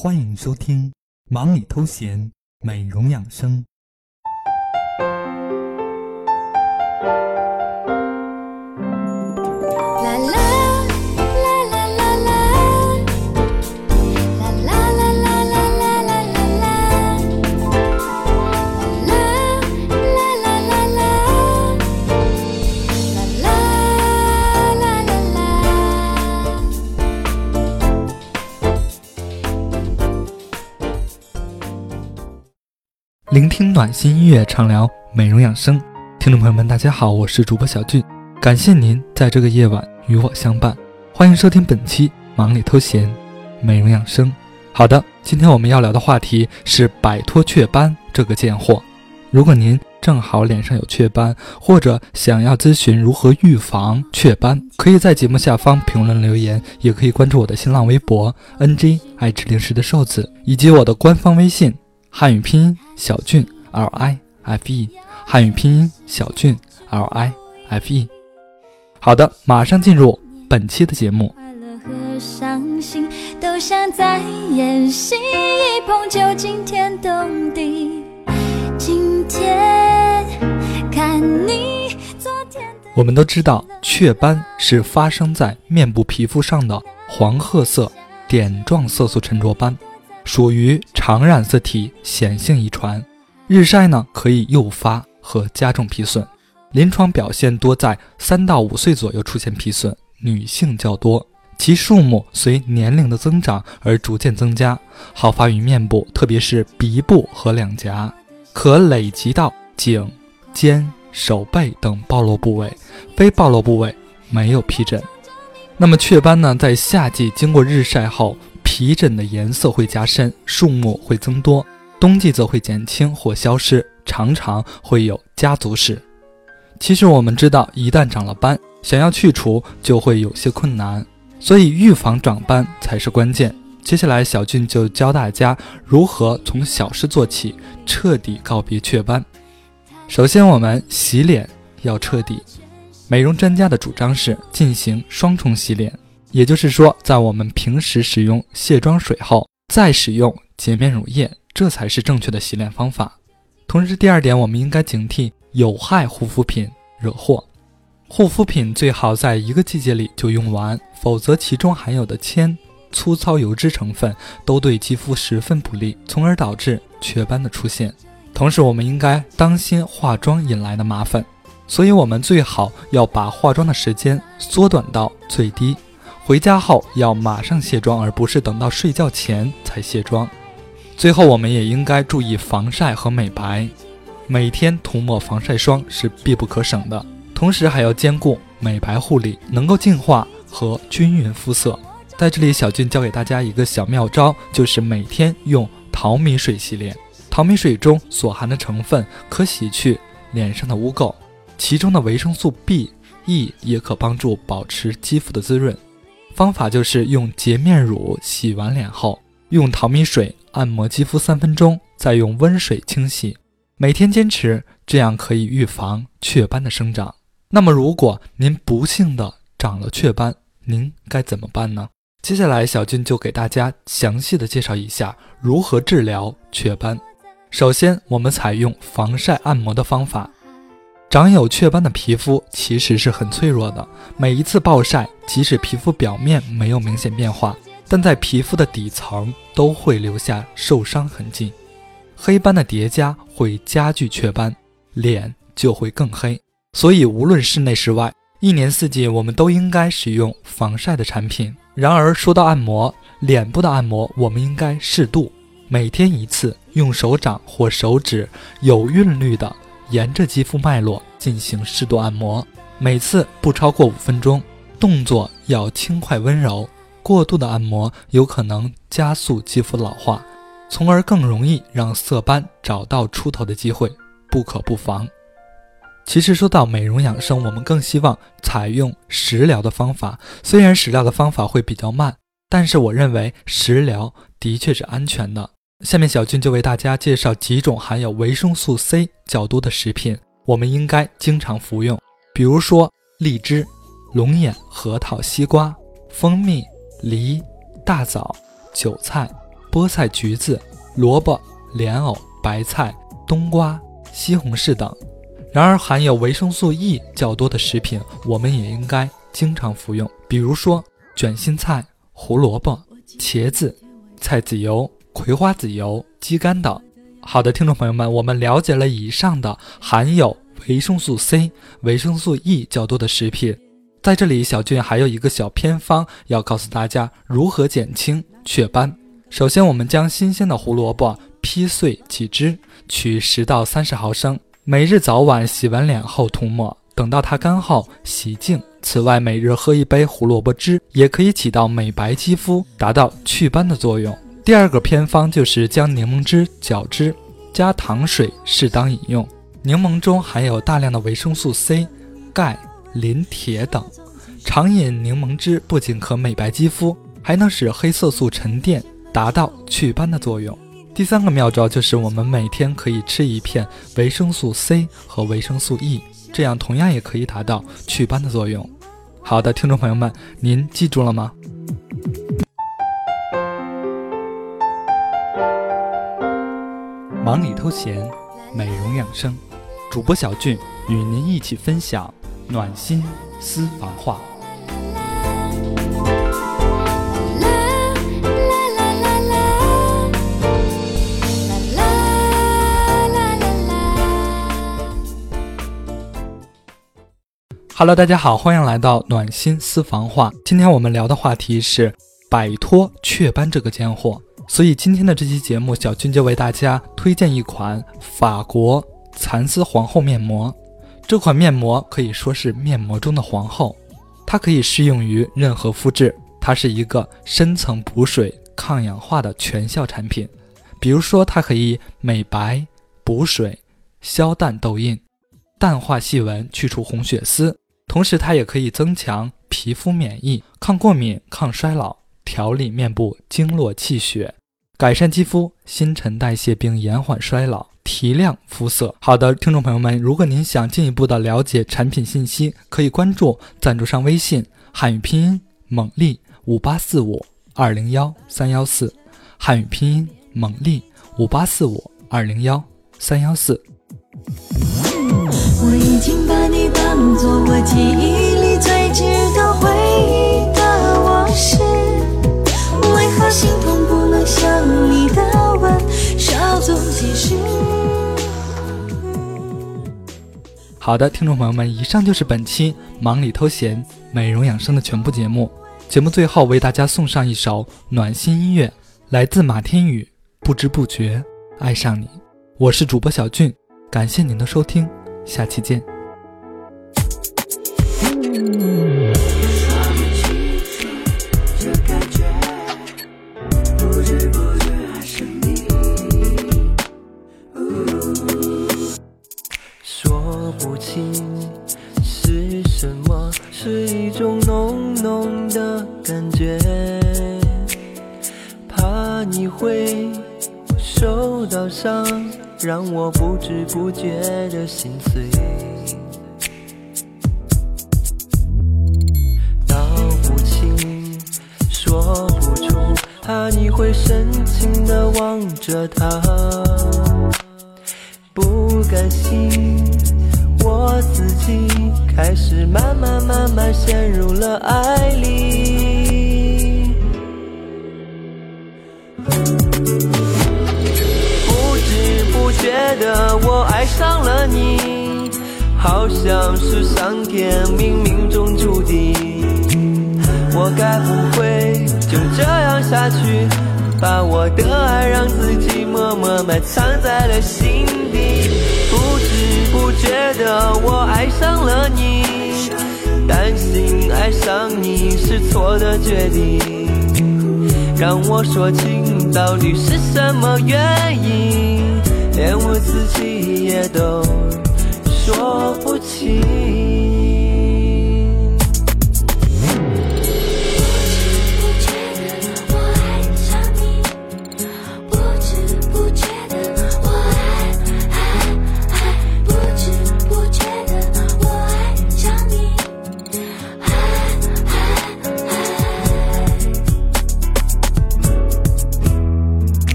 欢迎收听《忙里偷闲美容养生》。听暖心音乐，畅聊美容养生。听众朋友们，大家好，我是主播小俊，感谢您在这个夜晚与我相伴。欢迎收听本期《忙里偷闲美容养生》。好的，今天我们要聊的话题是摆脱雀斑这个贱货。如果您正好脸上有雀斑，或者想要咨询如何预防雀斑，可以在节目下方评论留言，也可以关注我的新浪微博 “ng 爱吃零食的瘦子”，以及我的官方微信。汉语拼音小俊 L I F E，汉语拼音小俊 L I F E。好的，马上进入本期的节目。快乐和伤心都像在演戏，一碰就惊天动地。今天看你昨天的我们都知道，雀斑是发生在面部皮肤上的黄褐色点状色素沉着斑，属于常染色体显性遗传。日晒呢，可以诱发和加重皮损。临床表现多在三到五岁左右出现皮损，女性较多，其数目随年龄的增长而逐渐增加，好发于面部，特别是鼻部和两颊，可累及到颈、肩、手背等暴露部位，非暴露部位没有皮疹。那么雀斑呢，在夏季经过日晒后，皮疹的颜色会加深，数目会增多；冬季则会减轻或消失，常常会有家族史。其实我们知道，一旦长了斑，想要去除就会有些困难，所以预防长斑才是关键。接下来，小俊就教大家如何从小事做起，彻底告别雀斑。首先，我们洗脸要彻底。美容专家的主张是进行双重洗脸，也就是说，在我们平时使用卸妆水后，再使用洁面乳液，这才是正确的洗脸方法。同时，第二点，我们应该警惕有害护肤品惹祸。护肤品最好在一个季节里就用完，否则其中含有的铅、粗糙油脂成分都对肌肤十分不利，从而导致雀斑的出现。同时，我们应该当心化妆引来的麻烦，所以我们最好要把化妆的时间缩短到最低。回家后要马上卸妆，而不是等到睡觉前才卸妆。最后，我们也应该注意防晒和美白，每天涂抹防晒霜是必不可省的。同时还要兼顾美白护理，能够净化和均匀肤色。在这里，小俊教给大家一个小妙招，就是每天用淘米水洗脸。淘米水中所含的成分可洗去脸上的污垢，其中的维生素 B、E 也可帮助保持肌肤的滋润。方法就是用洁面乳洗完脸后，用淘米水按摩肌肤三分钟，再用温水清洗。每天坚持，这样可以预防雀斑的生长。那么，如果您不幸的长了雀斑，您该怎么办呢？接下来，小俊就给大家详细的介绍一下如何治疗雀斑。首先，我们采用防晒按摩的方法。长有雀斑的皮肤其实是很脆弱的，每一次暴晒，即使皮肤表面没有明显变化，但在皮肤的底层都会留下受伤痕迹。黑斑的叠加会加剧雀斑，脸就会更黑。所以，无论室内室外，一年四季我们都应该使用防晒的产品。然而，说到按摩，脸部的按摩我们应该适度，每天一次，用手掌或手指有韵律的沿着肌肤脉络进行适度按摩，每次不超过五分钟，动作要轻快温柔。过度的按摩有可能加速肌肤老化，从而更容易让色斑找到出头的机会，不可不防。其实说到美容养生，我们更希望采用食疗的方法。虽然食疗的方法会比较慢，但是我认为食疗的确是安全的。下面小俊就为大家介绍几种含有维生素 C 较多的食品，我们应该经常服用。比如说荔枝、龙眼、核桃、西瓜、蜂蜜、梨、大枣、韭菜、菠菜、橘子、萝卜、莲藕、白菜、冬瓜、西红柿等。然而，含有维生素 E 较多的食品，我们也应该经常服用，比如说卷心菜、胡萝卜、茄子、菜籽油、葵花籽油、鸡肝等。好的，听众朋友们，我们了解了以上的含有维生素 C、维生素 E 较多的食品。在这里，小俊还有一个小偏方要告诉大家如何减轻雀斑。首先，我们将新鲜的胡萝卜劈碎几枝，取十到三十毫升，每日早晚洗完脸后涂抹，等到它干后洗净。此外，每日喝一杯胡萝卜汁，也可以起到美白肌肤、达到祛斑的作用。第二个偏方就是将柠檬汁搅汁，加糖水适当饮用。柠檬中含有大量的维生素 C、钙。磷、铁等，常饮柠檬汁不仅可美白肌肤，还能使黑色素沉淀，达到祛斑的作用。第三个妙招就是我们每天可以吃一片维生素 C 和维生素 E，这样同样也可以达到祛斑的作用。好的，听众朋友们，您记住了吗？忙里偷闲，美容养生，主播小俊与您一起分享。暖心私房话。Hello，大家好，欢迎来到暖心私房话。今天我们聊的话题是摆脱雀斑这个贱货，所以今天的这期节目，小军就为大家推荐一款法国蚕丝皇后面膜。这款面膜可以说是面膜中的皇后，它可以适用于任何肤质，它是一个深层补水、抗氧化的全效产品。比如说，它可以美白、补水、消淡痘印、淡化细纹、去除红血丝，同时它也可以增强皮肤免疫、抗过敏、抗衰老、调理面部经络气血、改善肌肤新陈代谢并延缓衰老。提亮肤色。好的，听众朋友们，如果您想进一步的了解产品信息，可以关注赞助商微信汉语拼音猛力五八四五二零幺三幺四，汉语拼音猛力五八四五二零幺三幺四。我已经把你当做我记忆里最好的，听众朋友们，以上就是本期忙里偷闲美容养生的全部节目。节目最后为大家送上一首暖心音乐，来自马天宇，《不知不觉爱上你》。我是主播小俊，感谢您的收听，下期见。让我不知不觉的心碎，道不清，说不出，怕你会深情的望着他，不甘心，我自己开始慢慢慢慢陷入了爱里。得我爱上了你，好像是上天冥冥中注定。我该不会就这样下去，把我的爱让自己默默埋藏在了心底。不知不觉的我爱上了你，担心爱上你是错的决定。让我说清到底是什么原因。连我自己也都说不清。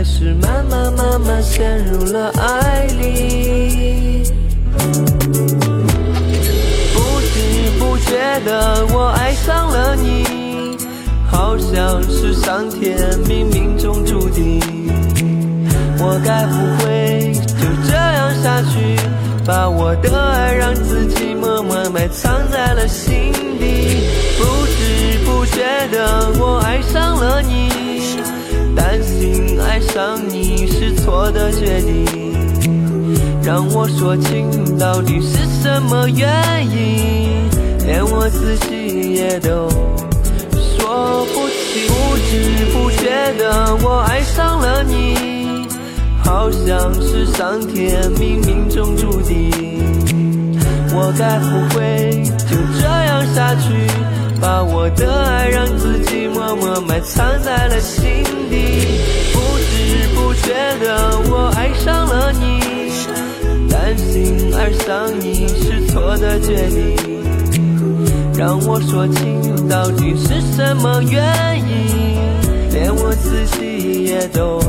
开始慢慢慢慢陷入了爱里。不知不觉的，我爱上了你，好像是上天冥冥中注定。我该不会就这样下去，把我的爱让自己默默埋藏在了心底。不知不觉的，我爱上了你，担心爱上你是错的决定。让我说清到底是什么原因，连我自己也都说不清。不知不觉的，我爱上了你，好像是上天冥冥中注定。我该不会就这样下去，把我的爱让自己默默埋藏在了心不知不觉的，我爱上了你。担心爱上你是错的决定，让我说清到底是什么原因，连我自己也都